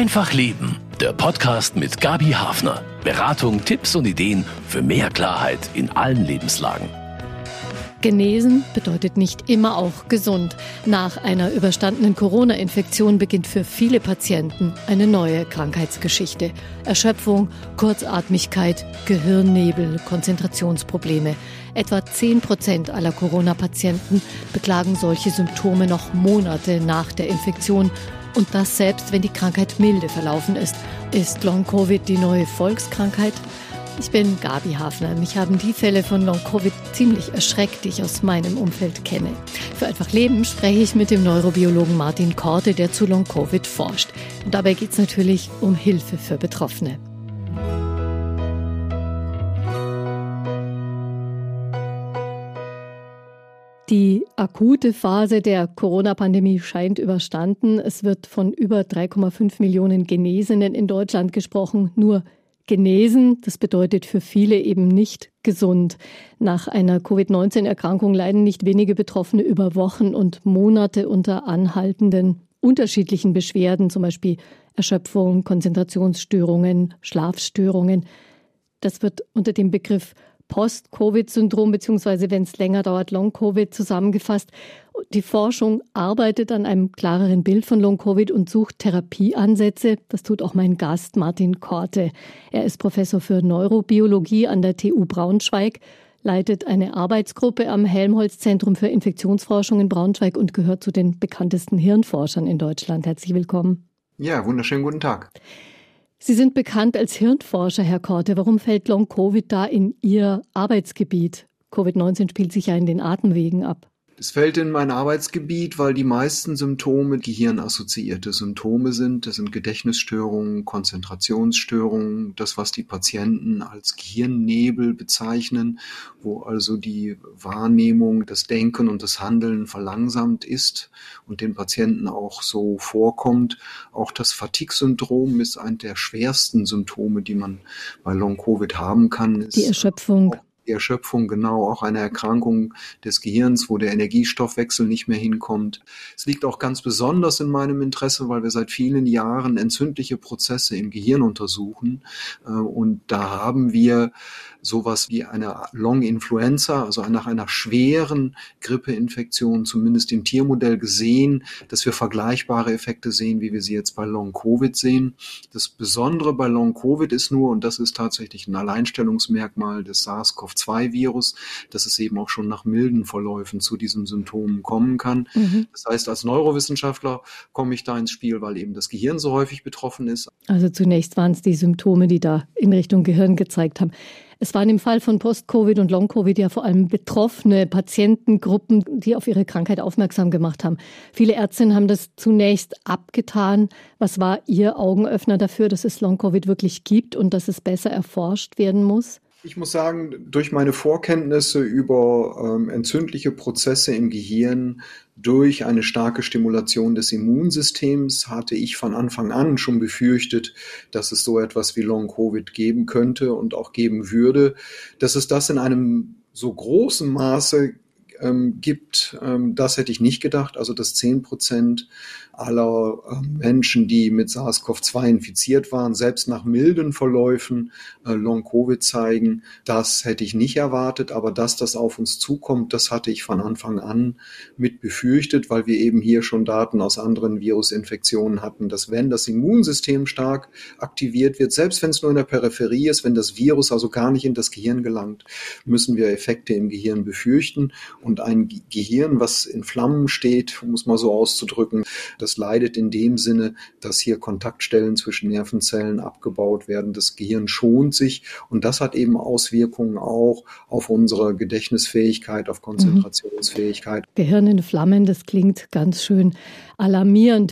Einfach Leben, der Podcast mit Gabi Hafner. Beratung, Tipps und Ideen für mehr Klarheit in allen Lebenslagen. Genesen bedeutet nicht immer auch gesund. Nach einer überstandenen Corona-Infektion beginnt für viele Patienten eine neue Krankheitsgeschichte. Erschöpfung, Kurzatmigkeit, Gehirnnebel, Konzentrationsprobleme. Etwa 10 Prozent aller Corona-Patienten beklagen solche Symptome noch Monate nach der Infektion. Und das selbst, wenn die Krankheit milde verlaufen ist. Ist Long-Covid die neue Volkskrankheit? Ich bin Gabi Hafner. Mich haben die Fälle von Long-Covid ziemlich erschreckt, die ich aus meinem Umfeld kenne. Für Einfach Leben spreche ich mit dem Neurobiologen Martin Korte, der zu Long-Covid forscht. Und dabei geht es natürlich um Hilfe für Betroffene. Die akute Phase der Corona-Pandemie scheint überstanden. Es wird von über 3,5 Millionen Genesenen in Deutschland gesprochen. Nur genesen. Das bedeutet für viele eben nicht gesund. Nach einer Covid-19-Erkrankung leiden nicht wenige Betroffene über Wochen und Monate unter anhaltenden unterschiedlichen Beschwerden, zum Beispiel Erschöpfung, Konzentrationsstörungen, Schlafstörungen. Das wird unter dem Begriff Post-Covid-Syndrom, beziehungsweise wenn es länger dauert, Long-Covid zusammengefasst. Die Forschung arbeitet an einem klareren Bild von Long-Covid und sucht Therapieansätze. Das tut auch mein Gast Martin Korte. Er ist Professor für Neurobiologie an der TU Braunschweig, leitet eine Arbeitsgruppe am Helmholtz-Zentrum für Infektionsforschung in Braunschweig und gehört zu den bekanntesten Hirnforschern in Deutschland. Herzlich willkommen. Ja, wunderschönen guten Tag. Sie sind bekannt als Hirnforscher, Herr Korte. Warum fällt Long-Covid da in Ihr Arbeitsgebiet? Covid-19 spielt sich ja in den Atemwegen ab. Es fällt in mein Arbeitsgebiet, weil die meisten Symptome gehirnassoziierte Symptome sind. Das sind Gedächtnisstörungen, Konzentrationsstörungen, das, was die Patienten als Gehirnnebel bezeichnen, wo also die Wahrnehmung, das Denken und das Handeln verlangsamt ist und den Patienten auch so vorkommt. Auch das Fatigue-Syndrom ist ein der schwersten Symptome, die man bei Long-Covid haben kann. Die Erschöpfung Erschöpfung genau auch eine Erkrankung des Gehirns, wo der Energiestoffwechsel nicht mehr hinkommt. Es liegt auch ganz besonders in meinem Interesse, weil wir seit vielen Jahren entzündliche Prozesse im Gehirn untersuchen. Äh, und da haben wir sowas wie eine Long Influenza, also nach einer schweren Grippeinfektion, zumindest im Tiermodell gesehen, dass wir vergleichbare Effekte sehen, wie wir sie jetzt bei Long Covid sehen. Das Besondere bei Long Covid ist nur, und das ist tatsächlich ein Alleinstellungsmerkmal des SARS-CoV-2-Virus, dass es eben auch schon nach milden Verläufen zu diesen Symptomen kommen kann. Mhm. Das heißt, als Neurowissenschaftler komme ich da ins Spiel, weil eben das Gehirn so häufig betroffen ist. Also zunächst waren es die Symptome, die da in Richtung Gehirn gezeigt haben. Es waren im Fall von Post-Covid und Long-Covid ja vor allem betroffene Patientengruppen, die auf ihre Krankheit aufmerksam gemacht haben. Viele Ärztinnen haben das zunächst abgetan. Was war Ihr Augenöffner dafür, dass es Long-Covid wirklich gibt und dass es besser erforscht werden muss? Ich muss sagen, durch meine Vorkenntnisse über ähm, entzündliche Prozesse im Gehirn, durch eine starke Stimulation des Immunsystems hatte ich von Anfang an schon befürchtet, dass es so etwas wie Long-Covid geben könnte und auch geben würde. Dass es das in einem so großen Maße ähm, gibt, ähm, das hätte ich nicht gedacht. Also dass zehn Prozent aller äh, Menschen, die mit SARS-CoV-2 infiziert waren, selbst nach milden Verläufen äh, Long-Covid zeigen. Das hätte ich nicht erwartet, aber dass das auf uns zukommt, das hatte ich von Anfang an mit befürchtet, weil wir eben hier schon Daten aus anderen Virusinfektionen hatten, dass wenn das Immunsystem stark aktiviert wird, selbst wenn es nur in der Peripherie ist, wenn das Virus also gar nicht in das Gehirn gelangt, müssen wir Effekte im Gehirn befürchten. Und ein Gehirn, was in Flammen steht, um es mal so auszudrücken, das das leidet in dem Sinne, dass hier Kontaktstellen zwischen Nervenzellen abgebaut werden. Das Gehirn schont sich und das hat eben Auswirkungen auch auf unsere Gedächtnisfähigkeit, auf Konzentrationsfähigkeit. Gehirn in Flammen, das klingt ganz schön alarmierend.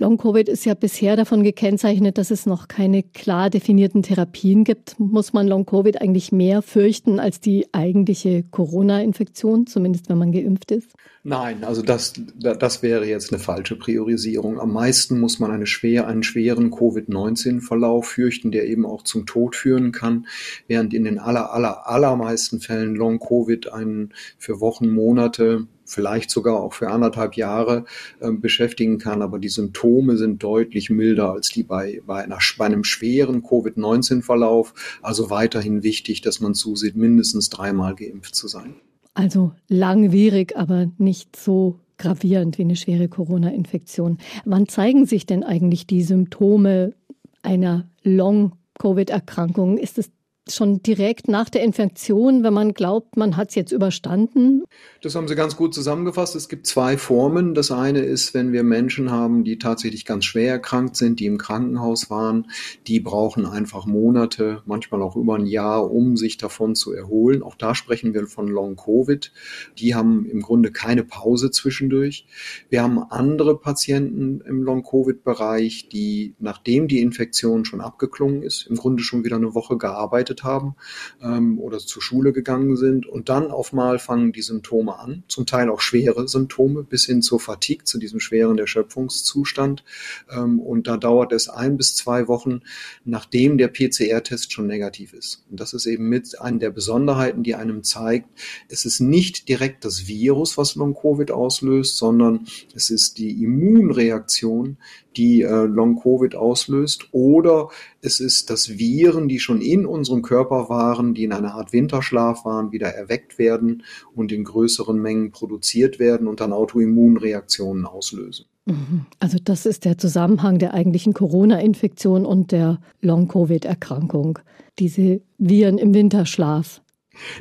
Long-Covid ist ja bisher davon gekennzeichnet, dass es noch keine klar definierten Therapien gibt. Muss man Long-Covid eigentlich mehr fürchten als die eigentliche Corona-Infektion, zumindest wenn man geimpft ist? Nein, also das, das wäre jetzt eine falsche Priorisierung. Am meisten muss man eine schwer, einen schweren Covid-19-Verlauf fürchten, der eben auch zum Tod führen kann, während in den aller, aller, allermeisten Fällen Long-Covid einen für Wochen, Monate vielleicht sogar auch für anderthalb Jahre äh, beschäftigen kann. Aber die Symptome sind deutlich milder als die bei, bei, einer, bei einem schweren Covid-19-Verlauf. Also weiterhin wichtig, dass man zusieht, mindestens dreimal geimpft zu sein. Also langwierig, aber nicht so gravierend wie eine schwere Corona-Infektion. Wann zeigen sich denn eigentlich die Symptome einer Long-Covid-Erkrankung? Ist es schon direkt nach der Infektion, wenn man glaubt, man hat es jetzt überstanden? Das haben Sie ganz gut zusammengefasst. Es gibt zwei Formen. Das eine ist, wenn wir Menschen haben, die tatsächlich ganz schwer erkrankt sind, die im Krankenhaus waren, die brauchen einfach Monate, manchmal auch über ein Jahr, um sich davon zu erholen. Auch da sprechen wir von Long Covid. Die haben im Grunde keine Pause zwischendurch. Wir haben andere Patienten im Long Covid Bereich, die nachdem die Infektion schon abgeklungen ist, im Grunde schon wieder eine Woche gearbeitet gearbeitet haben ähm, oder zur Schule gegangen sind. Und dann auf mal fangen die Symptome an, zum Teil auch schwere Symptome bis hin zur Fatigue, zu diesem schweren Erschöpfungszustand. Ähm, und da dauert es ein bis zwei Wochen, nachdem der PCR-Test schon negativ ist. Und das ist eben mit einer der Besonderheiten, die einem zeigt, es ist nicht direkt das Virus, was Long-Covid auslöst, sondern es ist die Immunreaktion, die äh, Long-Covid auslöst, oder es ist, dass Viren, die schon in unserem Körper waren, die in einer Art Winterschlaf waren, wieder erweckt werden und in größeren Mengen produziert werden und dann Autoimmunreaktionen auslösen. Mhm. Also das ist der Zusammenhang der eigentlichen Corona-Infektion und der Long-Covid-Erkrankung. Diese Viren im Winterschlaf.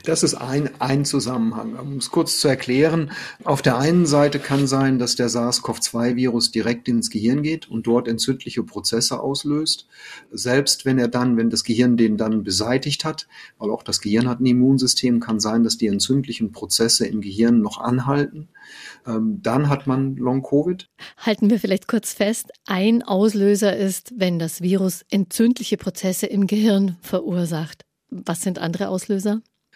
Das ist ein, ein Zusammenhang. Um es kurz zu erklären, auf der einen Seite kann sein, dass der SARS-CoV-2-Virus direkt ins Gehirn geht und dort entzündliche Prozesse auslöst. Selbst wenn er dann, wenn das Gehirn den dann beseitigt hat, weil auch das Gehirn hat ein Immunsystem, kann sein, dass die entzündlichen Prozesse im Gehirn noch anhalten. Ähm, dann hat man Long-Covid. Halten wir vielleicht kurz fest, ein Auslöser ist, wenn das Virus entzündliche Prozesse im Gehirn verursacht. Was sind andere Auslöser?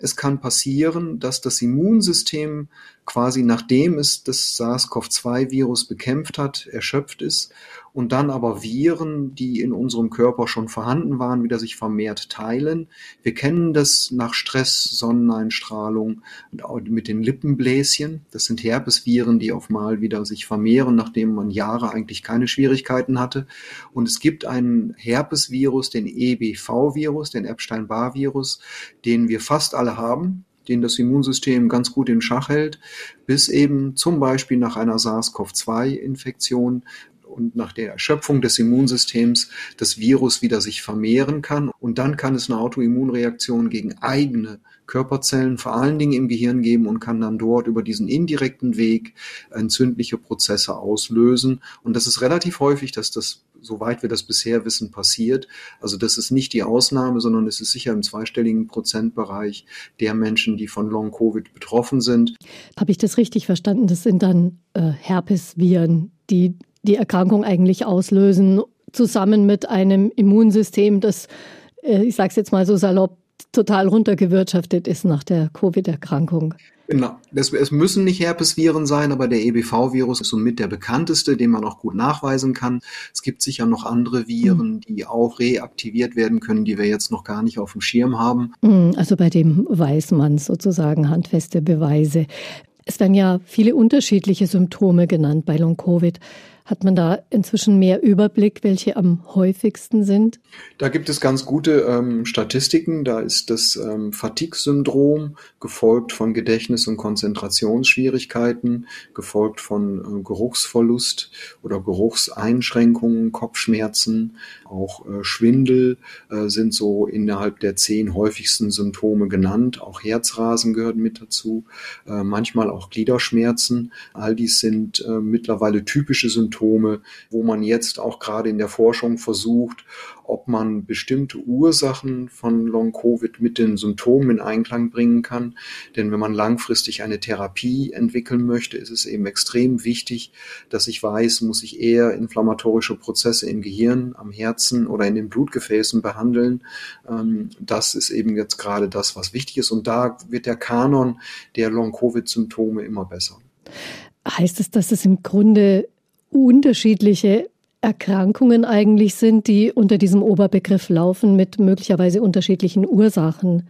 Es kann passieren, dass das Immunsystem quasi nachdem es das SARS-CoV-2-Virus bekämpft hat, erschöpft ist und dann aber Viren, die in unserem Körper schon vorhanden waren, wieder sich vermehrt teilen. Wir kennen das nach Stress, Sonneneinstrahlung mit den Lippenbläschen. Das sind Herpesviren, die auf mal wieder sich vermehren, nachdem man Jahre eigentlich keine Schwierigkeiten hatte. Und es gibt einen Herpesvirus, den EBV-Virus, den Epstein-Barr-Virus, den wir fast alle haben den das Immunsystem ganz gut in Schach hält, bis eben zum Beispiel nach einer SARS-CoV-2-Infektion und nach der Erschöpfung des Immunsystems das Virus wieder sich vermehren kann. Und dann kann es eine Autoimmunreaktion gegen eigene Körperzellen, vor allen Dingen im Gehirn geben und kann dann dort über diesen indirekten Weg entzündliche Prozesse auslösen. Und das ist relativ häufig, dass das soweit wir das bisher wissen, passiert. Also das ist nicht die Ausnahme, sondern es ist sicher im zweistelligen Prozentbereich der Menschen, die von Long-Covid betroffen sind. Habe ich das richtig verstanden? Das sind dann äh, Herpesviren, die die Erkrankung eigentlich auslösen, zusammen mit einem Immunsystem, das, äh, ich sage es jetzt mal so salopp, total runtergewirtschaftet ist nach der Covid-Erkrankung. Genau. Es, es, müssen nicht Herpesviren sein, aber der EBV-Virus ist somit der bekannteste, den man auch gut nachweisen kann. Es gibt sicher noch andere Viren, mhm. die auch reaktiviert werden können, die wir jetzt noch gar nicht auf dem Schirm haben. Mhm, also bei dem weiß man sozusagen handfeste Beweise. Es werden ja viele unterschiedliche Symptome genannt bei Long-Covid. Hat man da inzwischen mehr Überblick, welche am häufigsten sind? Da gibt es ganz gute ähm, Statistiken. Da ist das ähm, Fatigue-Syndrom, gefolgt von Gedächtnis- und Konzentrationsschwierigkeiten, gefolgt von äh, Geruchsverlust oder Geruchseinschränkungen, Kopfschmerzen, auch äh, Schwindel äh, sind so innerhalb der zehn häufigsten Symptome genannt. Auch Herzrasen gehört mit dazu, äh, manchmal auch Gliederschmerzen. All dies sind äh, mittlerweile typische Symptome Symptome, wo man jetzt auch gerade in der Forschung versucht, ob man bestimmte Ursachen von Long-Covid mit den Symptomen in Einklang bringen kann. Denn wenn man langfristig eine Therapie entwickeln möchte, ist es eben extrem wichtig, dass ich weiß, muss ich eher inflammatorische Prozesse im Gehirn, am Herzen oder in den Blutgefäßen behandeln. Ähm, das ist eben jetzt gerade das, was wichtig ist. Und da wird der Kanon der Long-Covid-Symptome immer besser. Heißt es, dass es im Grunde unterschiedliche Erkrankungen eigentlich sind, die unter diesem Oberbegriff laufen, mit möglicherweise unterschiedlichen Ursachen.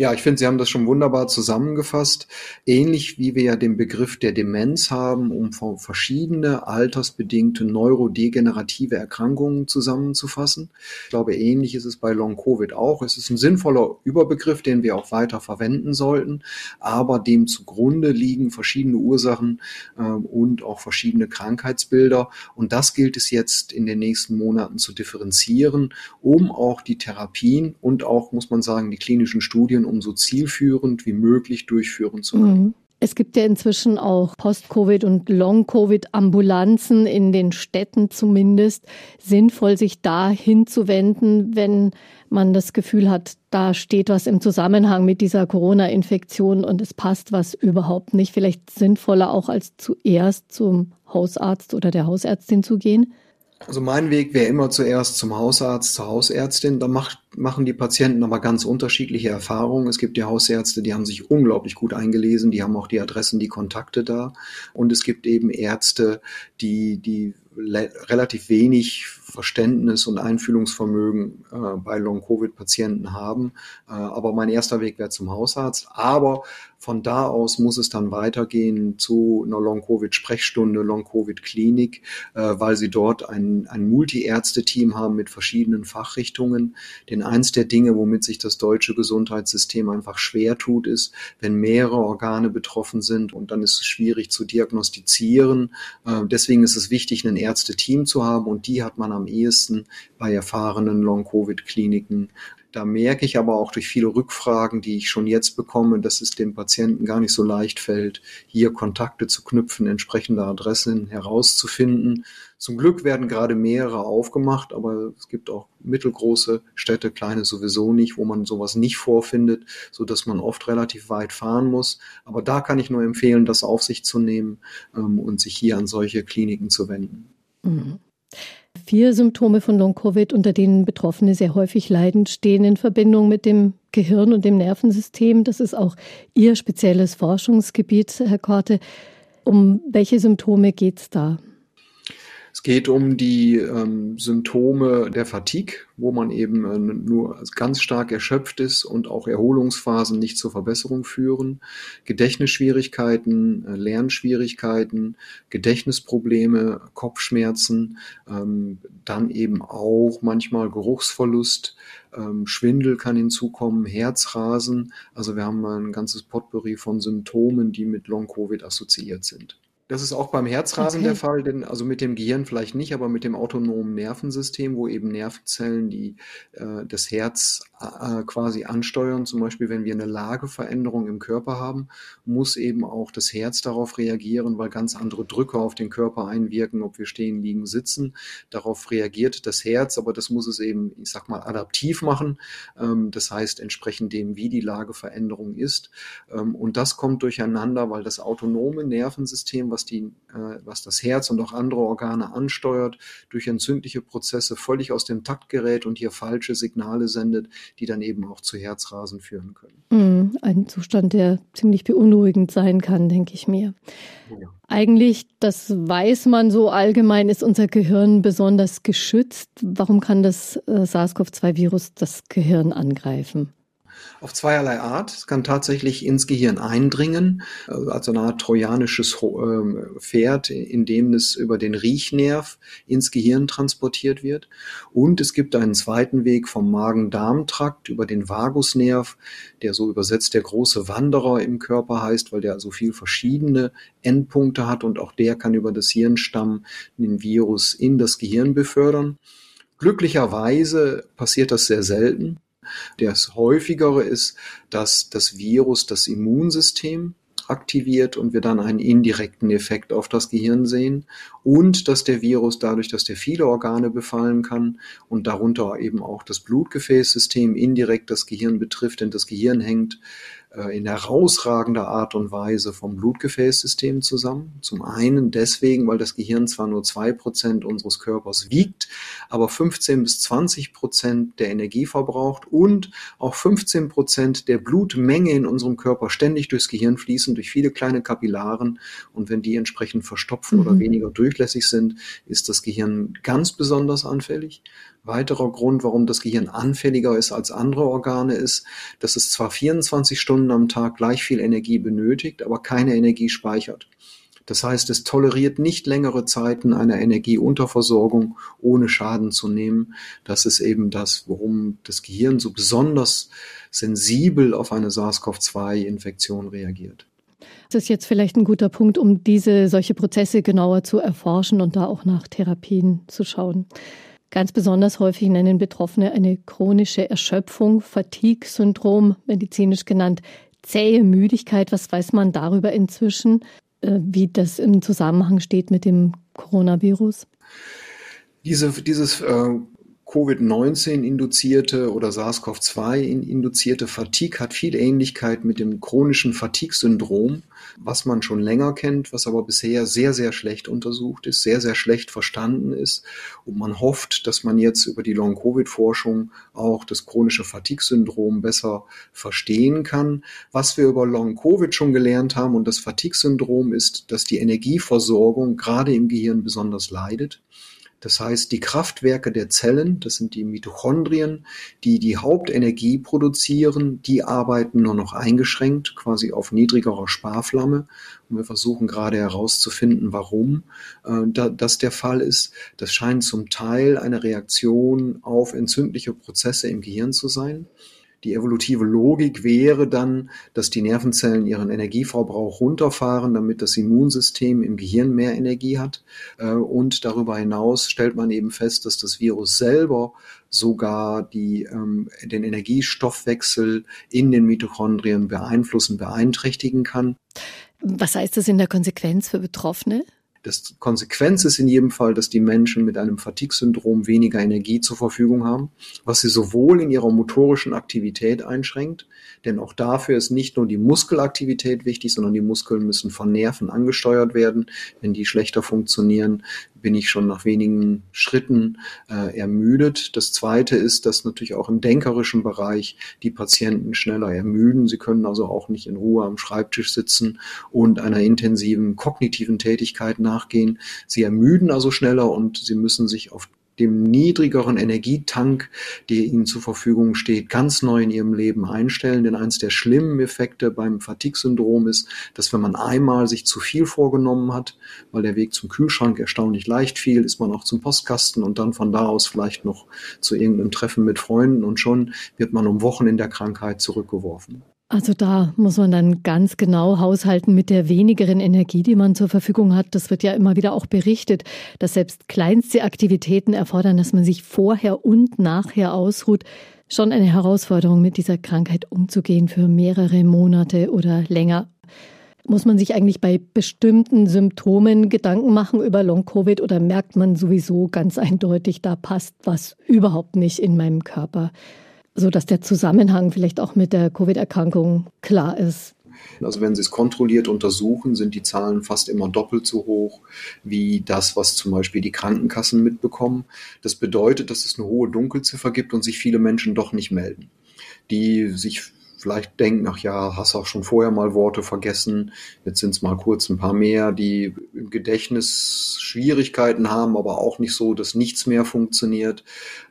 Ja, ich finde, Sie haben das schon wunderbar zusammengefasst. Ähnlich wie wir ja den Begriff der Demenz haben, um verschiedene altersbedingte neurodegenerative Erkrankungen zusammenzufassen. Ich glaube, ähnlich ist es bei Long-Covid auch. Es ist ein sinnvoller Überbegriff, den wir auch weiter verwenden sollten, aber dem zugrunde liegen verschiedene Ursachen äh, und auch verschiedene Krankheitsbilder. Und das gilt es jetzt in den nächsten Monaten zu differenzieren, um auch die Therapien und auch, muss man sagen, die klinischen Studien um so zielführend wie möglich durchführen zu können. Mhm. Es gibt ja inzwischen auch Post-Covid- und Long-Covid-Ambulanzen in den Städten zumindest. Sinnvoll, sich da hinzuwenden, wenn man das Gefühl hat, da steht was im Zusammenhang mit dieser Corona-Infektion und es passt was überhaupt nicht. Vielleicht sinnvoller auch als zuerst zum Hausarzt oder der Hausärztin zu gehen. Also mein Weg wäre immer zuerst zum Hausarzt, zur Hausärztin. Da macht, machen die Patienten aber ganz unterschiedliche Erfahrungen. Es gibt die Hausärzte, die haben sich unglaublich gut eingelesen, die haben auch die Adressen, die Kontakte da. Und es gibt eben Ärzte, die, die relativ wenig Verständnis und Einfühlungsvermögen äh, bei Long-Covid-Patienten haben. Äh, aber mein erster Weg wäre zum Hausarzt. Aber von da aus muss es dann weitergehen zu einer Long-Covid-Sprechstunde, Long-Covid-Klinik, äh, weil sie dort ein, ein Multi-Ärzte-Team haben mit verschiedenen Fachrichtungen. Denn eins der Dinge, womit sich das deutsche Gesundheitssystem einfach schwer tut, ist, wenn mehrere Organe betroffen sind und dann ist es schwierig zu diagnostizieren. Äh, deswegen ist es wichtig, ein Ärzte-Team zu haben und die hat man am ehesten bei erfahrenen Long-Covid-Kliniken da merke ich aber auch durch viele Rückfragen, die ich schon jetzt bekomme, dass es dem Patienten gar nicht so leicht fällt, hier Kontakte zu knüpfen, entsprechende Adressen herauszufinden. Zum Glück werden gerade mehrere aufgemacht, aber es gibt auch mittelgroße Städte, kleine sowieso nicht, wo man sowas nicht vorfindet, so dass man oft relativ weit fahren muss. Aber da kann ich nur empfehlen, das auf sich zu nehmen ähm, und sich hier an solche Kliniken zu wenden. Mhm. Vier Symptome von Long-Covid, unter denen Betroffene sehr häufig leiden, stehen in Verbindung mit dem Gehirn und dem Nervensystem. Das ist auch Ihr spezielles Forschungsgebiet, Herr Korte. Um welche Symptome geht es da? Es geht um die ähm, Symptome der Fatigue, wo man eben äh, nur ganz stark erschöpft ist und auch Erholungsphasen nicht zur Verbesserung führen. Gedächtnisschwierigkeiten, äh, Lernschwierigkeiten, Gedächtnisprobleme, Kopfschmerzen, ähm, dann eben auch manchmal Geruchsverlust, ähm, Schwindel kann hinzukommen, Herzrasen. Also wir haben ein ganzes Potpourri von Symptomen, die mit Long-Covid assoziiert sind. Das ist auch beim Herzrasen okay. der Fall, denn also mit dem Gehirn vielleicht nicht, aber mit dem autonomen Nervensystem, wo eben Nervenzellen, die äh, das Herz äh, quasi ansteuern, zum Beispiel wenn wir eine Lageveränderung im Körper haben, muss eben auch das Herz darauf reagieren, weil ganz andere Drücke auf den Körper einwirken, ob wir stehen, liegen, sitzen. Darauf reagiert das Herz, aber das muss es eben, ich sag mal, adaptiv machen. Ähm, das heißt entsprechend dem, wie die Lageveränderung ist. Ähm, und das kommt durcheinander, weil das autonome Nervensystem, was was, die, äh, was das Herz und auch andere Organe ansteuert, durch entzündliche Prozesse völlig aus dem Takt gerät und hier falsche Signale sendet, die dann eben auch zu Herzrasen führen können. Mm, ein Zustand, der ziemlich beunruhigend sein kann, denke ich mir. Ja. Eigentlich, das weiß man so allgemein, ist unser Gehirn besonders geschützt. Warum kann das äh, SARS-CoV-2-Virus das Gehirn angreifen? Auf zweierlei Art. Es kann tatsächlich ins Gehirn eindringen, äh, also eine Art trojanisches ähm, Pferd, in dem es über den Riechnerv ins Gehirn transportiert wird. Und es gibt einen zweiten Weg vom Magen-Darm-Trakt über den Vagusnerv, der so übersetzt der große Wanderer im Körper heißt, weil der so viel verschiedene Endpunkte hat und auch der kann über das Hirnstamm den Virus in das Gehirn befördern. Glücklicherweise passiert das sehr selten. Das häufigere ist, dass das Virus das Immunsystem aktiviert und wir dann einen indirekten Effekt auf das Gehirn sehen und dass der Virus dadurch, dass der viele Organe befallen kann und darunter eben auch das Blutgefäßsystem indirekt das Gehirn betrifft, denn das Gehirn hängt in herausragender Art und Weise vom Blutgefäßsystem zusammen. Zum einen deswegen, weil das Gehirn zwar nur zwei Prozent unseres Körpers wiegt, aber 15 bis 20 Prozent der Energie verbraucht und auch 15 Prozent der Blutmenge in unserem Körper ständig durchs Gehirn fließen, durch viele kleine Kapillaren. Und wenn die entsprechend verstopfen mhm. oder weniger durchlässig sind, ist das Gehirn ganz besonders anfällig. Weiterer Grund, warum das Gehirn anfälliger ist als andere Organe, ist, dass es zwar 24 Stunden am Tag gleich viel Energie benötigt, aber keine Energie speichert. Das heißt, es toleriert nicht längere Zeiten einer Energieunterversorgung, ohne Schaden zu nehmen. Das ist eben das, worum das Gehirn so besonders sensibel auf eine SARS-CoV-2-Infektion reagiert. Das ist jetzt vielleicht ein guter Punkt, um diese solche Prozesse genauer zu erforschen und da auch nach Therapien zu schauen. Ganz besonders häufig nennen Betroffene eine chronische Erschöpfung, Fatigue-Syndrom, medizinisch genannt, zähe Müdigkeit. Was weiß man darüber inzwischen, äh, wie das im Zusammenhang steht mit dem Coronavirus? Diese, dieses äh, Covid-19 oder SARS-CoV-2 Fatigue hat viel Ähnlichkeit mit dem chronischen Fatigue-Syndrom, was man schon länger kennt, was aber bisher sehr, sehr schlecht untersucht ist, sehr, sehr schlecht verstanden ist. Und man hofft, dass man jetzt über die Long-Covid-Forschung auch das chronische Fatigue-Syndrom besser verstehen kann. Was wir über Long-Covid schon gelernt haben und das Fatigue-Syndrom ist, dass die Energieversorgung gerade im Gehirn besonders leidet. Das heißt, die Kraftwerke der Zellen, das sind die Mitochondrien, die die Hauptenergie produzieren, die arbeiten nur noch eingeschränkt, quasi auf niedrigerer Sparflamme. Und wir versuchen gerade herauszufinden, warum äh, das der Fall ist. Das scheint zum Teil eine Reaktion auf entzündliche Prozesse im Gehirn zu sein. Die evolutive Logik wäre dann, dass die Nervenzellen ihren Energieverbrauch runterfahren, damit das Immunsystem im Gehirn mehr Energie hat. Äh, und darüber hinaus stellt man eben fest, dass das Virus selber sogar die, ähm, den Energiestoffwechsel in den Mitochondrien beeinflussen, beeinträchtigen kann. Was heißt das in der Konsequenz für Betroffene? Das Konsequenz ist in jedem Fall, dass die Menschen mit einem Fatigue-Syndrom weniger Energie zur Verfügung haben, was sie sowohl in ihrer motorischen Aktivität einschränkt, denn auch dafür ist nicht nur die Muskelaktivität wichtig, sondern die Muskeln müssen von Nerven angesteuert werden. Wenn die schlechter funktionieren, bin ich schon nach wenigen Schritten äh, ermüdet. Das Zweite ist, dass natürlich auch im denkerischen Bereich die Patienten schneller ermüden. Sie können also auch nicht in Ruhe am Schreibtisch sitzen und einer intensiven kognitiven Tätigkeit nachgehen. Sie ermüden also schneller und sie müssen sich auf dem niedrigeren Energietank, der ihnen zur Verfügung steht, ganz neu in ihrem Leben einstellen. Denn eins der schlimmen Effekte beim Fatigue-Syndrom ist, dass wenn man einmal sich zu viel vorgenommen hat, weil der Weg zum Kühlschrank erstaunlich leicht fiel, ist man auch zum Postkasten und dann von da aus vielleicht noch zu irgendeinem Treffen mit Freunden und schon wird man um Wochen in der Krankheit zurückgeworfen. Also da muss man dann ganz genau haushalten mit der wenigeren Energie, die man zur Verfügung hat. Das wird ja immer wieder auch berichtet, dass selbst kleinste Aktivitäten erfordern, dass man sich vorher und nachher ausruht. Schon eine Herausforderung, mit dieser Krankheit umzugehen für mehrere Monate oder länger. Muss man sich eigentlich bei bestimmten Symptomen Gedanken machen über Long-Covid oder merkt man sowieso ganz eindeutig, da passt was überhaupt nicht in meinem Körper? So dass der Zusammenhang vielleicht auch mit der Covid-Erkrankung klar ist. Also wenn Sie es kontrolliert untersuchen, sind die Zahlen fast immer doppelt so hoch wie das, was zum Beispiel die Krankenkassen mitbekommen. Das bedeutet, dass es eine hohe Dunkelziffer gibt und sich viele Menschen doch nicht melden, die sich vielleicht denken, ach ja, hast auch schon vorher mal Worte vergessen, jetzt sind es mal kurz ein paar mehr, die im Gedächtnis Schwierigkeiten haben, aber auch nicht so, dass nichts mehr funktioniert.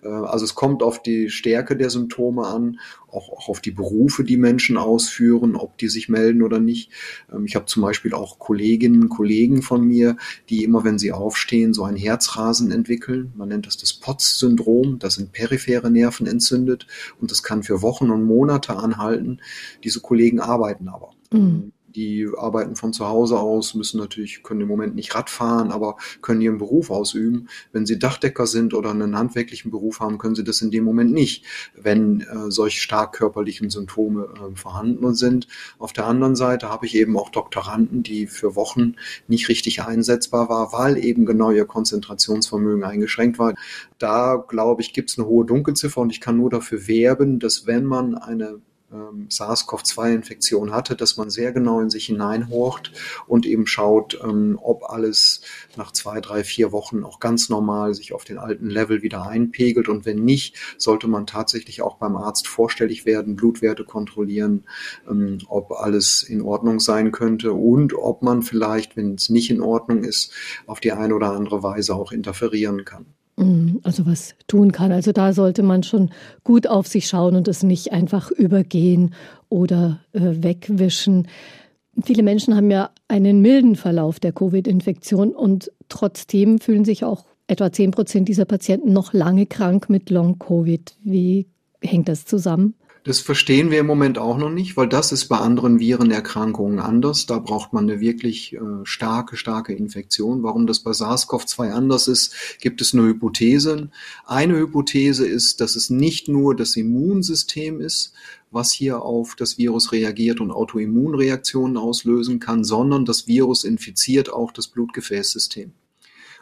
Äh, also es kommt auf die Stärke der Symptome an, auch, auch auf die Berufe, die Menschen ausführen, ob die sich melden oder nicht. Ähm, ich habe zum Beispiel auch Kolleginnen Kollegen von mir, die immer, wenn sie aufstehen, so ein Herzrasen entwickeln. Man nennt das das POTS-Syndrom. Da sind periphere Nerven entzündet und das kann für Wochen und Monate anhalten. Diese Kollegen arbeiten aber. Mhm die arbeiten von zu Hause aus, müssen natürlich, können im Moment nicht Rad fahren, aber können ihren Beruf ausüben. Wenn sie Dachdecker sind oder einen handwerklichen Beruf haben, können sie das in dem Moment nicht, wenn äh, solche stark körperlichen Symptome äh, vorhanden sind. Auf der anderen Seite habe ich eben auch Doktoranden, die für Wochen nicht richtig einsetzbar war, weil eben genau ihr Konzentrationsvermögen eingeschränkt war. Da, glaube ich, gibt es eine hohe Dunkelziffer und ich kann nur dafür werben, dass wenn man eine ähm, SARS-CoV-2-Infektion hatte, dass man sehr genau in sich hineinhorcht und eben schaut, ähm, ob alles nach zwei, drei, vier Wochen auch ganz normal sich auf den alten Level wieder einpegelt. Und wenn nicht, sollte man tatsächlich auch beim Arzt vorstellig werden, Blutwerte kontrollieren, ähm, ob alles in Ordnung sein könnte und ob man vielleicht, wenn es nicht in Ordnung ist, auf die eine oder andere Weise auch interferieren kann. Mhm, also was tun kann. Also da sollte man schon gut auf sich schauen und es nicht einfach übergehen oder äh, wegwischen. Viele Menschen haben ja einen milden Verlauf der Covid-Infektion und trotzdem fühlen sich auch etwa 10 Prozent dieser Patienten noch lange krank mit Long-Covid. Wie hängt das zusammen? Das verstehen wir im Moment auch noch nicht, weil das ist bei anderen Virenerkrankungen anders. Da braucht man eine wirklich äh, starke, starke Infektion. Warum das bei SARS-CoV-2 anders ist, gibt es nur Hypothesen. Eine Hypothese ist, dass es nicht nur das Immunsystem ist, was hier auf das Virus reagiert und Autoimmunreaktionen auslösen kann, sondern das Virus infiziert auch das Blutgefäßsystem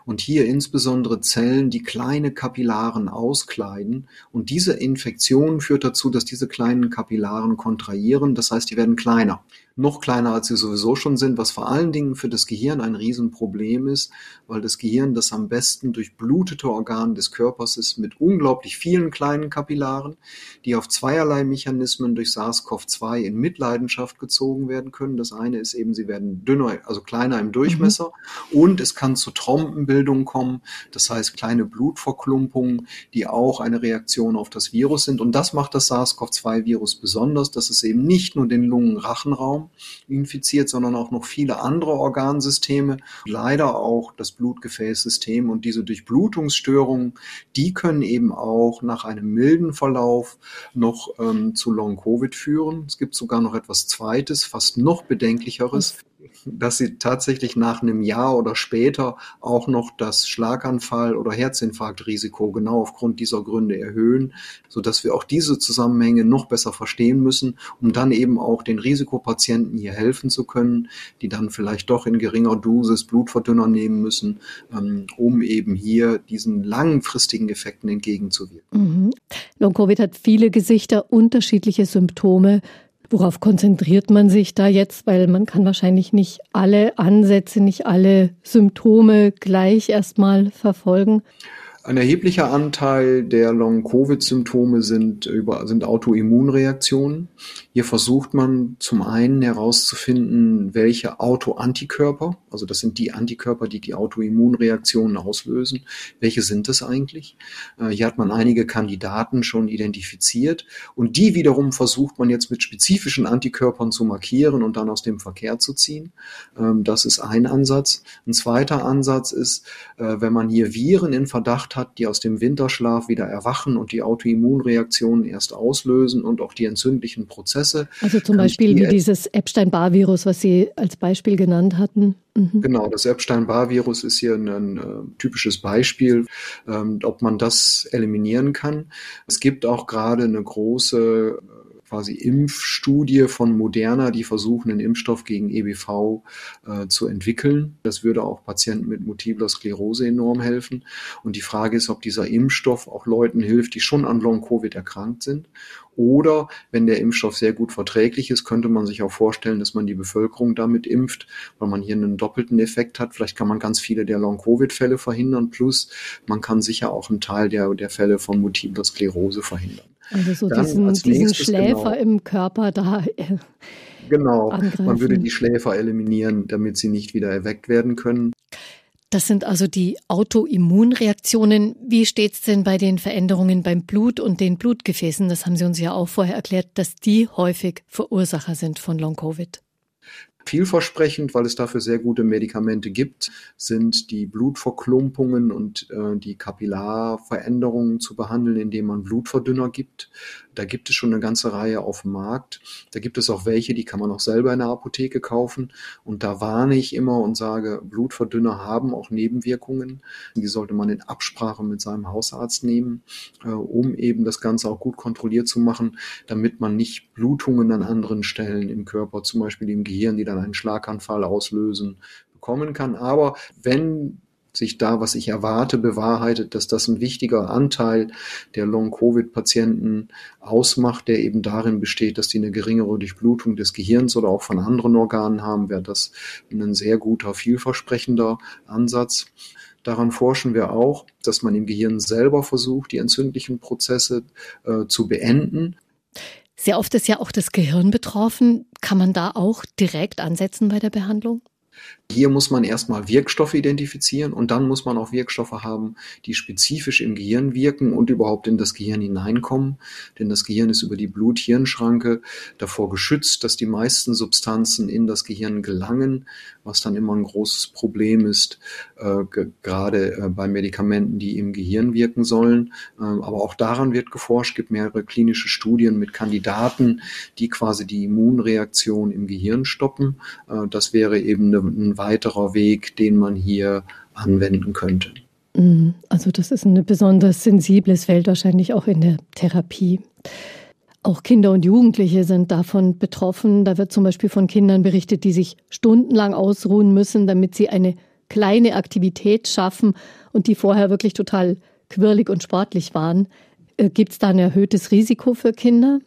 und hier insbesondere Zellen, die kleine Kapillaren auskleiden. Und diese Infektion führt dazu, dass diese kleinen Kapillaren kontrahieren, das heißt, die werden kleiner noch kleiner, als sie sowieso schon sind, was vor allen Dingen für das Gehirn ein Riesenproblem ist, weil das Gehirn das am besten durchblutete Organ des Körpers ist mit unglaublich vielen kleinen Kapillaren, die auf zweierlei Mechanismen durch SARS-CoV-2 in Mitleidenschaft gezogen werden können. Das eine ist eben, sie werden dünner, also kleiner im Durchmesser mhm. und es kann zu Trompenbildung kommen, das heißt kleine Blutverklumpungen, die auch eine Reaktion auf das Virus sind. Und das macht das SARS-CoV-2-Virus besonders, dass es eben nicht nur den Lungenrachenraum infiziert, sondern auch noch viele andere Organsysteme, leider auch das Blutgefäßsystem und diese Durchblutungsstörungen, die können eben auch nach einem milden Verlauf noch ähm, zu Long-Covid führen. Es gibt sogar noch etwas Zweites, fast noch bedenklicheres dass sie tatsächlich nach einem Jahr oder später auch noch das Schlaganfall- oder Herzinfarktrisiko genau aufgrund dieser Gründe erhöhen, so dass wir auch diese Zusammenhänge noch besser verstehen müssen, um dann eben auch den Risikopatienten hier helfen zu können, die dann vielleicht doch in geringer Dosis Blutverdünner nehmen müssen, ähm, um eben hier diesen langfristigen Effekten entgegenzuwirken. Mhm. Long-Covid hat viele Gesichter, unterschiedliche Symptome. Worauf konzentriert man sich da jetzt? Weil man kann wahrscheinlich nicht alle Ansätze, nicht alle Symptome gleich erstmal verfolgen. Ein erheblicher Anteil der Long-Covid-Symptome sind, sind Autoimmunreaktionen. Hier versucht man zum einen herauszufinden, welche Autoantikörper, also das sind die Antikörper, die die Autoimmunreaktionen auslösen, welche sind es eigentlich? Äh, hier hat man einige Kandidaten schon identifiziert und die wiederum versucht man jetzt mit spezifischen Antikörpern zu markieren und dann aus dem Verkehr zu ziehen. Ähm, das ist ein Ansatz. Ein zweiter Ansatz ist, äh, wenn man hier Viren in Verdacht hat, die aus dem Winterschlaf wieder erwachen und die Autoimmunreaktionen erst auslösen und auch die entzündlichen Prozesse. Also zum Beispiel wie dieses Epstein-Barr-Virus, was Sie als Beispiel genannt hatten. Mhm. Genau, das Epstein-Barr-Virus ist hier ein, ein, äh, typisches Beispiel, ähm, ob man das eliminieren kann. Es gibt auch gerade eine große quasi Impfstudie von Moderna, die versuchen, einen Impfstoff gegen EBV äh, zu entwickeln. Das würde auch Patienten mit multipler Sklerose enorm helfen. Und die Frage ist, ob dieser Impfstoff auch Leuten hilft, die schon an Long-Covid erkrankt sind. Oder wenn der Impfstoff sehr gut verträglich ist, könnte man sich auch vorstellen, dass man die Bevölkerung damit impft, weil man hier einen doppelten Effekt hat. Vielleicht kann man ganz viele der Long-Covid-Fälle verhindern, plus man kann sicher auch einen Teil der, der Fälle von multipler Sklerose verhindern. Also so Dann diesen, diesen Schläfer genau, im Körper da. Äh, genau, angreifen. man würde die Schläfer eliminieren, damit sie nicht wieder erweckt werden können. Das sind also die Autoimmunreaktionen. Wie steht es denn bei den Veränderungen beim Blut und den Blutgefäßen? Das haben Sie uns ja auch vorher erklärt, dass die häufig Verursacher sind von Long-Covid. Vielversprechend, weil es dafür sehr gute Medikamente gibt, sind die Blutverklumpungen und äh, die Kapillarveränderungen zu behandeln, indem man Blutverdünner gibt. Da gibt es schon eine ganze Reihe auf dem Markt. Da gibt es auch welche, die kann man auch selber in der Apotheke kaufen. Und da warne ich immer und sage, Blutverdünner haben auch Nebenwirkungen. Die sollte man in Absprache mit seinem Hausarzt nehmen, äh, um eben das Ganze auch gut kontrolliert zu machen, damit man nicht Blutungen an anderen Stellen im Körper, zum Beispiel im Gehirn, die dann einen Schlaganfall auslösen, bekommen kann. Aber wenn sich da, was ich erwarte, bewahrheitet, dass das ein wichtiger Anteil der Long-Covid-Patienten ausmacht, der eben darin besteht, dass die eine geringere Durchblutung des Gehirns oder auch von anderen Organen haben, wäre das ein sehr guter, vielversprechender Ansatz. Daran forschen wir auch, dass man im Gehirn selber versucht, die entzündlichen Prozesse äh, zu beenden. Sehr oft ist ja auch das Gehirn betroffen. Kann man da auch direkt ansetzen bei der Behandlung? Hier muss man erstmal Wirkstoffe identifizieren und dann muss man auch Wirkstoffe haben, die spezifisch im Gehirn wirken und überhaupt in das Gehirn hineinkommen. Denn das Gehirn ist über die Blut-Hirn-Schranke davor geschützt, dass die meisten Substanzen in das Gehirn gelangen, was dann immer ein großes Problem ist, äh, gerade äh, bei Medikamenten, die im Gehirn wirken sollen. Äh, aber auch daran wird geforscht, gibt mehrere klinische Studien mit Kandidaten, die quasi die Immunreaktion im Gehirn stoppen. Äh, das wäre eben weiterer Weg, den man hier anwenden könnte. Mhm. Also das ist ein besonders sensibles Feld wahrscheinlich auch in der Therapie. Auch Kinder und Jugendliche sind davon betroffen. Da wird zum Beispiel von Kindern berichtet, die sich stundenlang ausruhen müssen, damit sie eine kleine Aktivität schaffen und die vorher wirklich total quirlig und sportlich waren. Äh, Gibt es da ein erhöhtes Risiko für Kinder?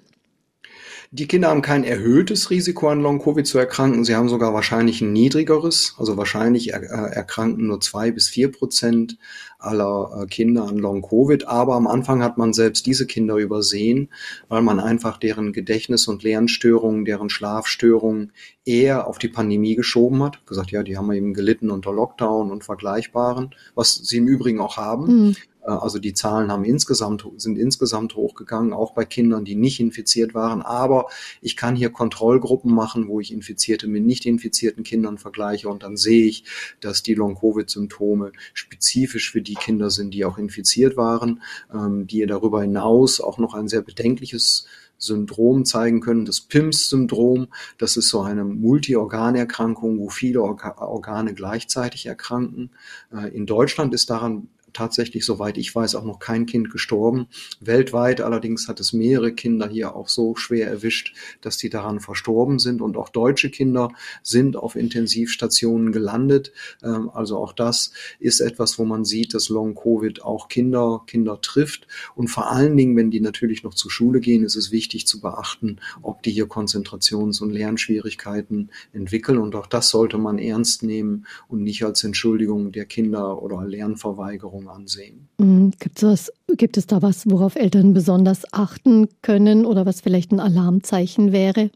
Die Kinder haben kein erhöhtes Risiko an Long-Covid zu erkranken. Sie haben sogar wahrscheinlich ein niedrigeres. Also wahrscheinlich er, äh, erkranken nur zwei bis vier Prozent aller äh, Kinder an Long-Covid. Aber am Anfang hat man selbst diese Kinder übersehen, weil man einfach deren Gedächtnis- und Lernstörungen, deren Schlafstörungen eher auf die Pandemie geschoben hat. Gesagt, ja, die haben eben gelitten unter Lockdown und Vergleichbaren, was sie im Übrigen auch haben. Mhm. Äh, also die Zahlen haben insgesamt, sind insgesamt hochgegangen, auch bei Kindern, die nicht infiziert waren. Aber ich kann hier Kontrollgruppen machen, wo ich Infizierte mit nicht infizierten Kindern vergleiche und dann sehe ich, dass die Long-Covid-Symptome spezifisch für die Kinder sind, die auch infiziert waren, ähm, die darüber hinaus auch noch ein sehr bedenkliches Syndrom zeigen können, das PIMS-Syndrom. Das ist so eine Multiorganerkrankung, wo viele Organe gleichzeitig erkranken. Äh, in Deutschland ist daran tatsächlich, soweit ich weiß, auch noch kein Kind gestorben. Weltweit allerdings hat es mehrere Kinder hier auch so schwer erwischt, dass die daran verstorben sind. Und auch deutsche Kinder sind auf Intensivstationen gelandet. Ähm, also auch das ist etwas, wo man sieht, dass Long-Covid auch Kinder, Kinder trifft. Und vor allen Dingen, wenn die natürlich noch zur Schule gehen, ist es wichtig zu beachten, ob die hier Konzentrations- und Lernschwierigkeiten entwickeln. Und auch das sollte man ernst nehmen und nicht als Entschuldigung der Kinder oder Lernverweigerung Veränderung ansehen. Mhm. Gibt es, gibt es da was, worauf Eltern besonders achten können oder was vielleicht ein Alarmzeichen wäre?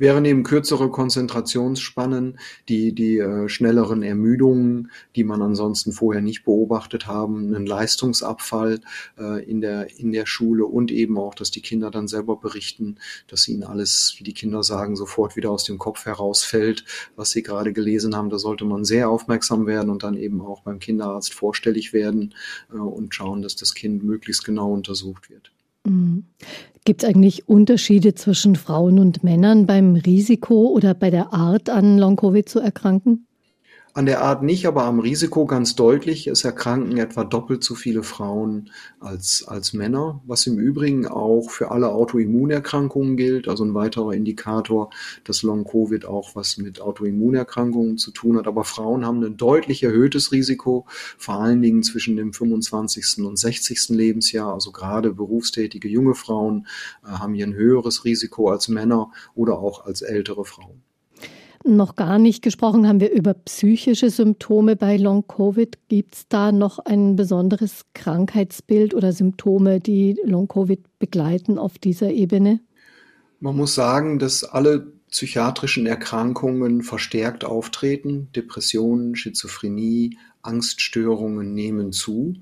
Während eben kürzere Konzentrationsspannen, die, die äh, schnelleren Ermüdungen, die man ansonsten vorher nicht beobachtet haben, einen Leistungsabfall äh, in, der, in der Schule und eben auch, dass die Kinder dann selber berichten, dass ihnen alles, wie die Kinder sagen, sofort wieder aus dem Kopf herausfällt, was sie gerade gelesen haben. Da sollte man sehr aufmerksam werden und dann eben auch beim Kinderarzt vorstellig werden äh, und schauen, dass das Kind möglichst genau untersucht wird. Mhm. Gibt es eigentlich Unterschiede zwischen Frauen und Männern beim Risiko oder bei der Art an Long-Covid zu erkranken? An der Art nicht, aber am Risiko ganz deutlich. Es erkranken etwa doppelt so viele Frauen als, als Männer, was im Übrigen auch für alle Autoimmunerkrankungen gilt. Also ein weiterer Indikator, dass Long-Covid auch was mit Autoimmunerkrankungen zu tun hat. Aber Frauen haben ein deutlich erhöhtes Risiko, vor allen Dingen zwischen dem 25. und 60. Lebensjahr. Also gerade berufstätige junge Frauen äh, haben hier ein höheres Risiko als Männer oder auch als ältere Frauen. Noch gar nicht gesprochen haben wir über psychische Symptome bei Long-Covid. Gibt es da noch ein besonderes Krankheitsbild oder Symptome, die Long-Covid begleiten auf dieser Ebene? Man muss sagen, dass alle psychiatrischen Erkrankungen verstärkt auftreten. Depressionen, Schizophrenie, Angststörungen nehmen zu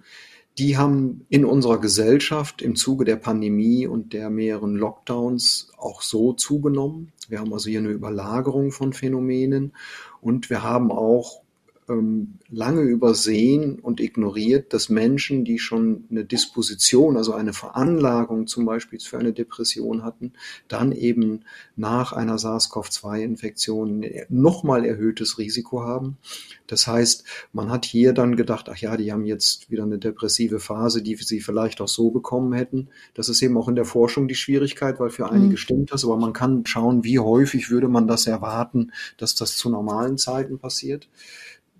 die haben in unserer Gesellschaft im Zuge der Pandemie und der mehreren Lockdowns auch so zugenommen. Wir haben also hier eine Überlagerung von Phänomenen und wir haben auch lange übersehen und ignoriert, dass Menschen, die schon eine Disposition, also eine Veranlagung zum Beispiel für eine Depression hatten, dann eben nach einer SARS-CoV-2-Infektion nochmal erhöhtes Risiko haben. Das heißt, man hat hier dann gedacht, ach ja, die haben jetzt wieder eine depressive Phase, die sie vielleicht auch so bekommen hätten. Das ist eben auch in der Forschung die Schwierigkeit, weil für einige mhm. stimmt das, aber man kann schauen, wie häufig würde man das erwarten, dass das zu normalen Zeiten passiert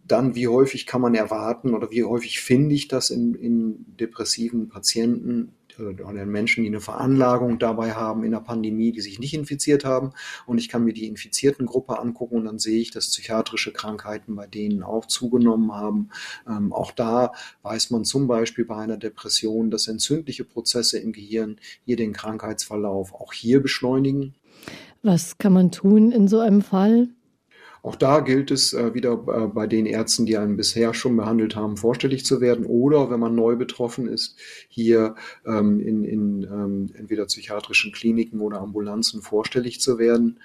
dann, wie häufig kann man erwarten oder wie häufig finde ich das in, in depressiven Patienten oder in Menschen, die eine Veranlagung dabei haben in der Pandemie, die sich nicht infiziert haben. Und ich kann mir die infizierten Gruppe angucken und dann sehe ich, dass psychiatrische Krankheiten bei denen auch zugenommen haben. Ähm, auch da weiß man zum Beispiel bei einer Depression, dass entzündliche Prozesse im Gehirn hier den Krankheitsverlauf auch hier beschleunigen. Was kann man tun in so einem Fall? Auch da gilt es äh, wieder äh, bei den Ärzten, die einen bisher schon behandelt haben, vorstellig zu werden oder wenn man neu betroffen ist, hier ähm, in, in ähm, entweder psychiatrischen Kliniken oder Ambulanzen vorstellig zu werden.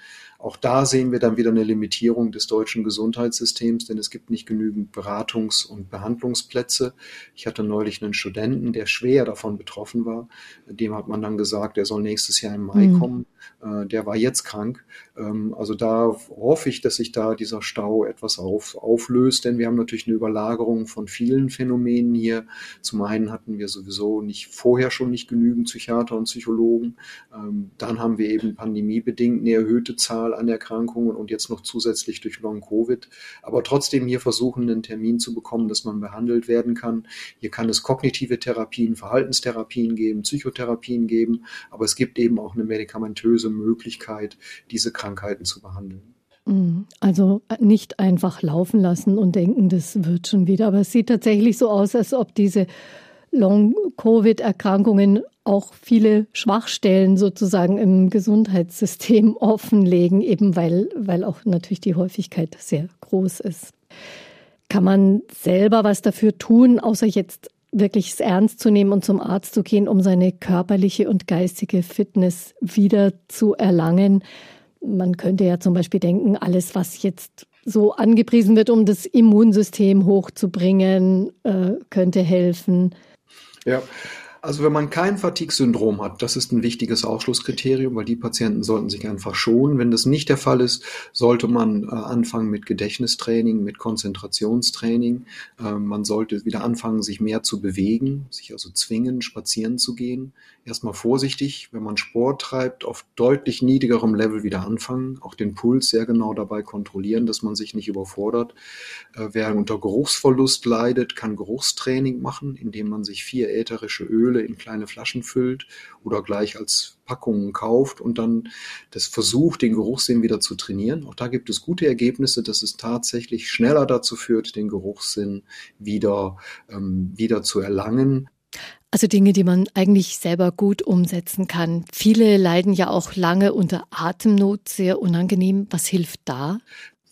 Auch da sehen wir dann wieder eine Limitierung des deutschen Gesundheitssystems, denn es gibt nicht genügend Beratungs- und Behandlungsplätze. Ich hatte neulich einen Studenten, der schwer davon betroffen war. Dem hat man dann gesagt, er soll nächstes Jahr im Mai mhm. kommen. Äh, der war jetzt krank. Ähm, also da hoffe ich, dass sich da dieser Stau etwas auf, auflöst, denn wir haben natürlich eine Überlagerung von vielen Phänomenen hier. Zum einen hatten wir sowieso nicht vorher schon nicht genügend Psychiater und Psychologen. Ähm, dann haben wir eben pandemiebedingt eine erhöhte Zahl an Erkrankungen und jetzt noch zusätzlich durch Long-Covid. Aber trotzdem hier versuchen, einen Termin zu bekommen, dass man behandelt werden kann. Hier kann es kognitive Therapien, Verhaltenstherapien geben, Psychotherapien geben, aber es gibt eben auch eine medikamentöse Möglichkeit, diese Krankheiten zu behandeln. Mhm. Also äh, nicht einfach laufen lassen und denken, das wird schon wieder. Aber es sieht tatsächlich so aus, als ob diese Long-Covid-Erkrankungen auch viele Schwachstellen sozusagen im Gesundheitssystem offenlegen, eben weil, weil auch natürlich die Häufigkeit sehr groß ist. Kann man selber was dafür tun, außer jetzt wirklich es ernst zu nehmen und zum Arzt zu gehen, um seine körperliche und geistige Fitness wieder zu erlangen? Man könnte ja zum Beispiel denken, alles, was jetzt so angepriesen wird, um das Immunsystem hochzubringen, äh, könnte helfen. Ja, also wenn man kein Fatigue-Syndrom hat, das ist ein wichtiges Ausschlusskriterium, weil die Patienten sollten sich einfach schonen. Wenn das nicht der Fall ist, sollte man äh, anfangen mit Gedächtnistraining, mit Konzentrationstraining. Äh, man sollte wieder anfangen, sich mehr zu bewegen, sich also zwingen, spazieren zu gehen. Erstmal vorsichtig, wenn man Sport treibt, auf deutlich niedrigerem Level wieder anfangen, auch den Puls sehr genau dabei kontrollieren, dass man sich nicht überfordert. Äh, wer unter Geruchsverlust leidet, kann Geruchstraining machen, indem man sich vier ätherische Öle in kleine Flaschen füllt oder gleich als Packungen kauft und dann das versucht, den Geruchssinn wieder zu trainieren. Auch da gibt es gute Ergebnisse, dass es tatsächlich schneller dazu führt, den Geruchssinn wieder, ähm, wieder zu erlangen. Also Dinge, die man eigentlich selber gut umsetzen kann. Viele leiden ja auch lange unter Atemnot, sehr unangenehm. Was hilft da?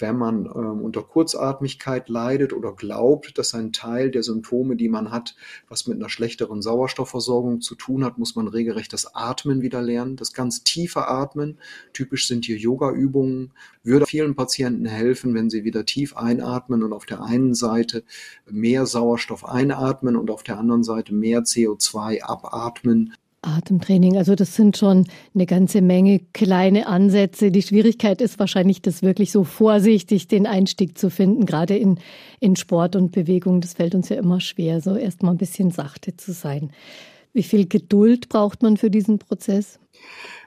Wenn man ähm, unter Kurzatmigkeit leidet oder glaubt, dass ein Teil der Symptome, die man hat, was mit einer schlechteren Sauerstoffversorgung zu tun hat, muss man regelrecht das Atmen wieder lernen, das ganz tiefe Atmen. Typisch sind hier Yoga-Übungen, würde vielen Patienten helfen, wenn sie wieder tief einatmen und auf der einen Seite mehr Sauerstoff einatmen und auf der anderen Seite mehr CO2 abatmen. Atemtraining, also das sind schon eine ganze Menge kleine Ansätze. Die Schwierigkeit ist wahrscheinlich, das wirklich so vorsichtig den Einstieg zu finden, gerade in, in Sport und Bewegung. Das fällt uns ja immer schwer, so erstmal ein bisschen sachte zu sein. Wie viel Geduld braucht man für diesen Prozess?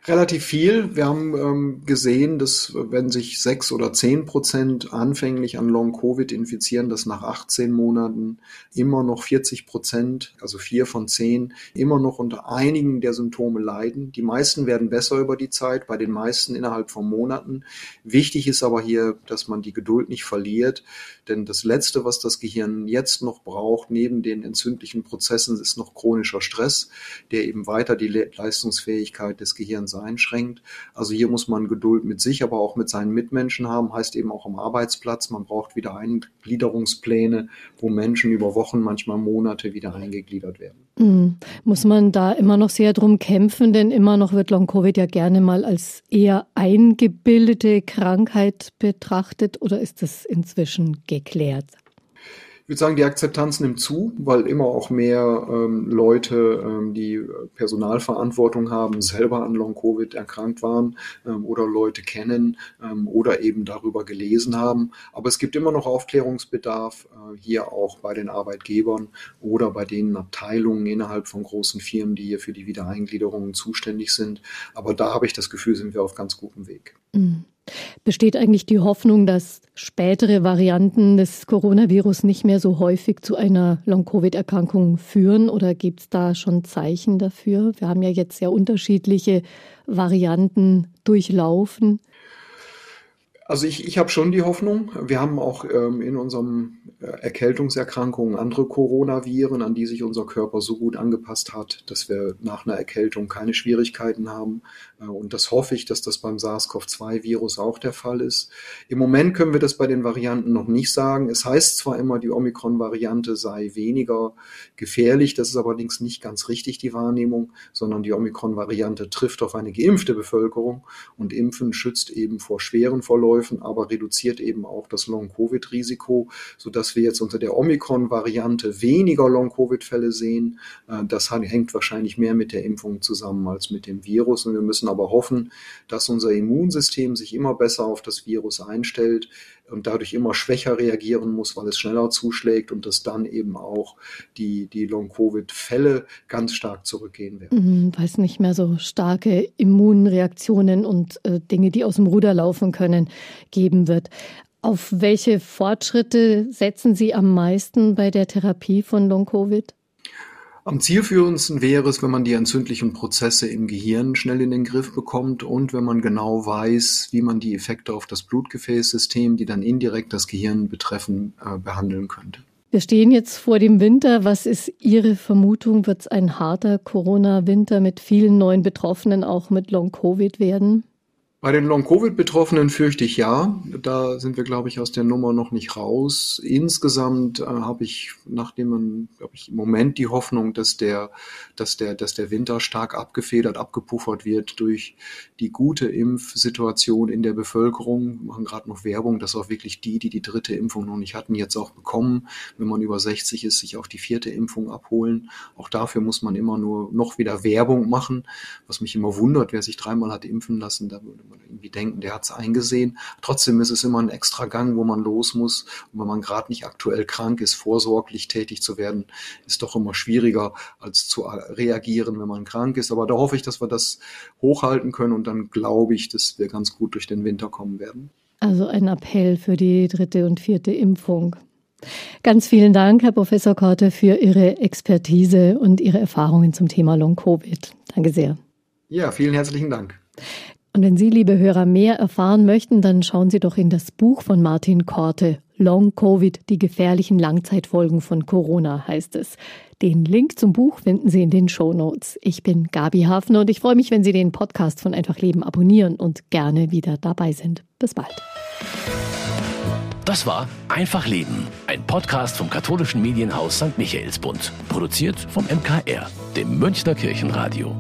Relativ viel. Wir haben ähm, gesehen, dass wenn sich sechs oder zehn Prozent anfänglich an Long-Covid infizieren, dass nach 18 Monaten immer noch 40 Prozent, also vier von zehn, immer noch unter einigen der Symptome leiden. Die meisten werden besser über die Zeit, bei den meisten innerhalb von Monaten. Wichtig ist aber hier, dass man die Geduld nicht verliert, denn das Letzte, was das Gehirn jetzt noch braucht, neben den entzündlichen Prozessen, ist noch chronischer Stress, der eben weiter die Leistungsfähigkeit des Gehirns einschränkt. Also hier muss man Geduld mit sich, aber auch mit seinen Mitmenschen haben, heißt eben auch am Arbeitsplatz. Man braucht wieder Eingliederungspläne, wo Menschen über Wochen, manchmal Monate wieder eingegliedert werden. Mhm. Muss man da immer noch sehr drum kämpfen, denn immer noch wird Long-Covid ja gerne mal als eher eingebildete Krankheit betrachtet oder ist das inzwischen geklärt? Ich würde sagen, die Akzeptanz nimmt zu, weil immer auch mehr ähm, Leute, ähm, die Personalverantwortung haben, selber an Long-Covid erkrankt waren ähm, oder Leute kennen ähm, oder eben darüber gelesen haben. Aber es gibt immer noch Aufklärungsbedarf, äh, hier auch bei den Arbeitgebern oder bei den Abteilungen innerhalb von großen Firmen, die hier für die Wiedereingliederungen zuständig sind. Aber da habe ich das Gefühl, sind wir auf ganz gutem Weg. Mhm. Besteht eigentlich die Hoffnung, dass spätere Varianten des Coronavirus nicht mehr so häufig zu einer Long-Covid-Erkrankung führen oder gibt es da schon Zeichen dafür? Wir haben ja jetzt sehr unterschiedliche Varianten durchlaufen. Also ich, ich habe schon die Hoffnung. Wir haben auch ähm, in unseren äh, Erkältungserkrankungen andere Coronaviren, an die sich unser Körper so gut angepasst hat, dass wir nach einer Erkältung keine Schwierigkeiten haben. Äh, und das hoffe ich, dass das beim SARS-CoV-2-Virus auch der Fall ist. Im Moment können wir das bei den Varianten noch nicht sagen. Es heißt zwar immer, die Omikron-Variante sei weniger gefährlich, das ist allerdings nicht ganz richtig die Wahrnehmung, sondern die Omikron-Variante trifft auf eine geimpfte Bevölkerung und Impfen schützt eben vor schweren Verläufen Verläufen, aber reduziert eben auch das Long-Covid-Risiko, sodass wir jetzt unter der Omikron-Variante weniger Long-Covid-Fälle sehen. Äh, das hängt wahrscheinlich mehr mit der Impfung zusammen als mit dem Virus. Und wir müssen aber hoffen, dass unser Immunsystem sich immer besser auf das Virus einstellt und dadurch immer schwächer reagieren muss, weil es schneller zuschlägt und dass dann eben auch die, die Long-Covid-Fälle ganz stark zurückgehen werden. Mhm, weil es nicht mehr so starke Immunreaktionen und äh, Dinge, die aus dem Ruder laufen können, geben wird. Auf welche Fortschritte setzen Sie am meisten bei der Therapie von Long-Covid? Am zielführendsten wäre es, wenn man die entzündlichen Prozesse im Gehirn schnell in den Griff bekommt und wenn man genau weiß, wie man die Effekte auf das Blutgefäßsystem, die dann indirekt das Gehirn betreffen, äh, behandeln könnte. Wir stehen jetzt vor dem Winter. Was ist Ihre Vermutung? Wird es ein harter Corona-Winter mit vielen neuen Betroffenen, auch mit Long-Covid werden? Bei den Long-Covid-Betroffenen fürchte ich ja. Da sind wir, glaube ich, aus der Nummer noch nicht raus. Insgesamt äh, habe ich, nachdem man, glaube ich, im Moment die Hoffnung, dass der, dass der, dass der Winter stark abgefedert, abgepuffert wird durch die gute Impfsituation in der Bevölkerung. Wir machen gerade noch Werbung, dass auch wirklich die, die die dritte Impfung noch nicht hatten, jetzt auch bekommen. Wenn man über 60 ist, sich auch die vierte Impfung abholen. Auch dafür muss man immer nur noch wieder Werbung machen. Was mich immer wundert, wer sich dreimal hat impfen lassen, da würde man irgendwie denken, der hat es eingesehen. Trotzdem ist es immer ein extra Gang, wo man los muss. Und wenn man gerade nicht aktuell krank ist, vorsorglich tätig zu werden, ist doch immer schwieriger, als zu reagieren, wenn man krank ist. Aber da hoffe ich, dass wir das hochhalten können und dann glaube ich, dass wir ganz gut durch den Winter kommen werden. Also ein Appell für die dritte und vierte Impfung. Ganz vielen Dank, Herr Professor Korte, für Ihre Expertise und Ihre Erfahrungen zum Thema Long-Covid. Danke sehr. Ja, vielen herzlichen Dank. Und wenn Sie, liebe Hörer, mehr erfahren möchten, dann schauen Sie doch in das Buch von Martin Korte. Long Covid, die gefährlichen Langzeitfolgen von Corona heißt es. Den Link zum Buch finden Sie in den Show Notes. Ich bin Gabi Hafner und ich freue mich, wenn Sie den Podcast von Einfach Leben abonnieren und gerne wieder dabei sind. Bis bald. Das war Einfach Leben, ein Podcast vom katholischen Medienhaus St. Michaelsbund, produziert vom MKR, dem Münchner Kirchenradio.